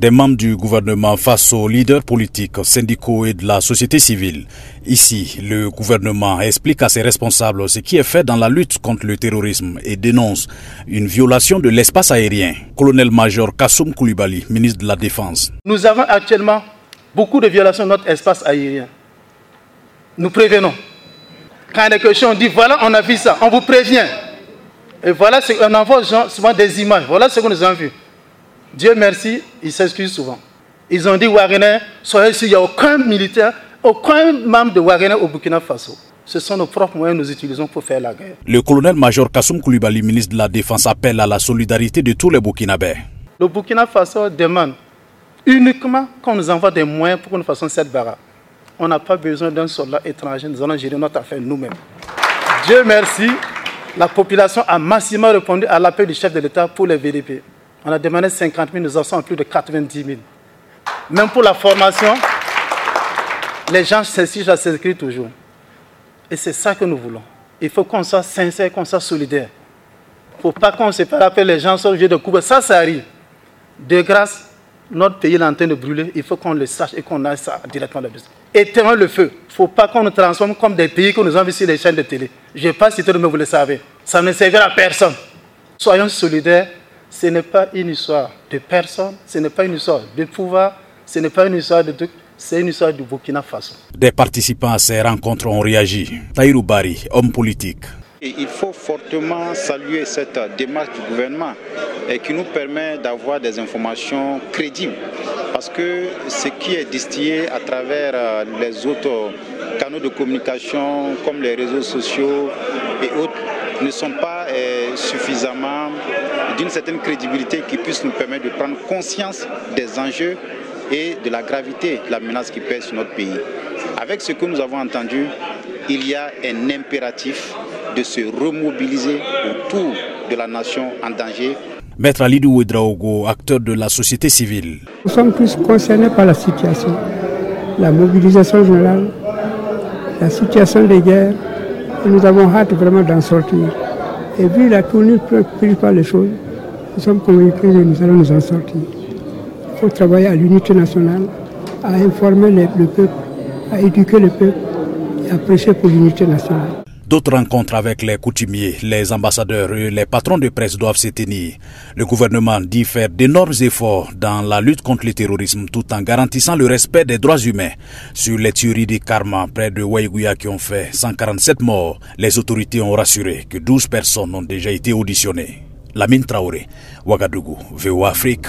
des membres du gouvernement face aux leaders politiques, syndicaux et de la société civile. Ici, le gouvernement explique à ses responsables ce qui est fait dans la lutte contre le terrorisme et dénonce une violation de l'espace aérien. Colonel-major Kassoum Koulibaly, ministre de la Défense. Nous avons actuellement beaucoup de violations de notre espace aérien. Nous prévenons. Quand il y a des questions, on dit voilà, on a vu ça, on vous prévient. Et voilà, on envoie souvent des images. Voilà ce que nous avons vu. Dieu merci, ils s'excusent souvent. Ils ont dit Wagner, soyez sûr, il n'y a aucun militaire, aucun membre de Wagner au Burkina Faso. Ce sont nos propres moyens que nous utilisons pour faire la guerre. Le colonel-major Kassoum Koulibaly, ministre de la Défense, appelle à la solidarité de tous les Burkinabés. Le Burkina Faso demande uniquement qu'on nous envoie des moyens pour que nous fassions cette barre. On n'a pas besoin d'un soldat étranger, nous allons gérer notre affaire nous-mêmes. Dieu merci, la population a massivement répondu à l'appel du chef de l'État pour les VDP. On a demandé 50 000, nous en sommes plus de 90 000. Même pour la formation, les gens s'inscrivent à s'inscrire toujours. Et c'est ça que nous voulons. Il faut qu'on soit sincère, qu'on soit solidaire. Il ne faut pas qu'on se fasse appeler les gens le jeu de coupe. Ça, ça arrive. De grâce, notre pays est en train de brûler. Il faut qu'on le sache et qu'on aille ça directement là-dessus. Éteignons le feu. Il ne faut pas qu'on nous transforme comme des pays que nous avons sur les chaînes de télé. Je ne vais pas citer mais vous le savez. Ça ne servira à personne. Soyons solidaires ce n'est pas une histoire de personne, ce n'est pas une histoire de pouvoir, ce n'est pas une histoire de truc, c'est une histoire du Burkina Faso. Des participants à ces rencontres ont réagi. Taïrou Bari, homme politique. il faut fortement saluer cette démarche du gouvernement et qui nous permet d'avoir des informations crédibles. Parce que ce qui est distillé à travers euh, les autres canaux de communication comme les réseaux sociaux et autres ne sont pas euh, suffisamment d'une certaine crédibilité qui puisse nous permettre de prendre conscience des enjeux et de la gravité de la menace qui pèse sur notre pays. Avec ce que nous avons entendu, il y a un impératif de se remobiliser autour de la nation en danger. Maître Alidou Ouedraogo, acteur de la société civile. Nous sommes tous concernés par la situation, la mobilisation générale, la situation des guerres, nous avons hâte vraiment d'en sortir. Et vu la tournure prise par les choses, nous sommes convaincus que nous allons nous en sortir. Il faut travailler à l'unité nationale, à informer le peuple, à éduquer le peuple et à prêcher pour l'unité nationale. D'autres rencontres avec les coutumiers, les ambassadeurs et les patrons de presse doivent se tenir. Le gouvernement dit faire d'énormes efforts dans la lutte contre le terrorisme tout en garantissant le respect des droits humains. Sur les tueries de Karma près de Waïgouya qui ont fait 147 morts, les autorités ont rassuré que 12 personnes ont déjà été auditionnées. Lamine Traoré, Ouagadougou, VO Afrique.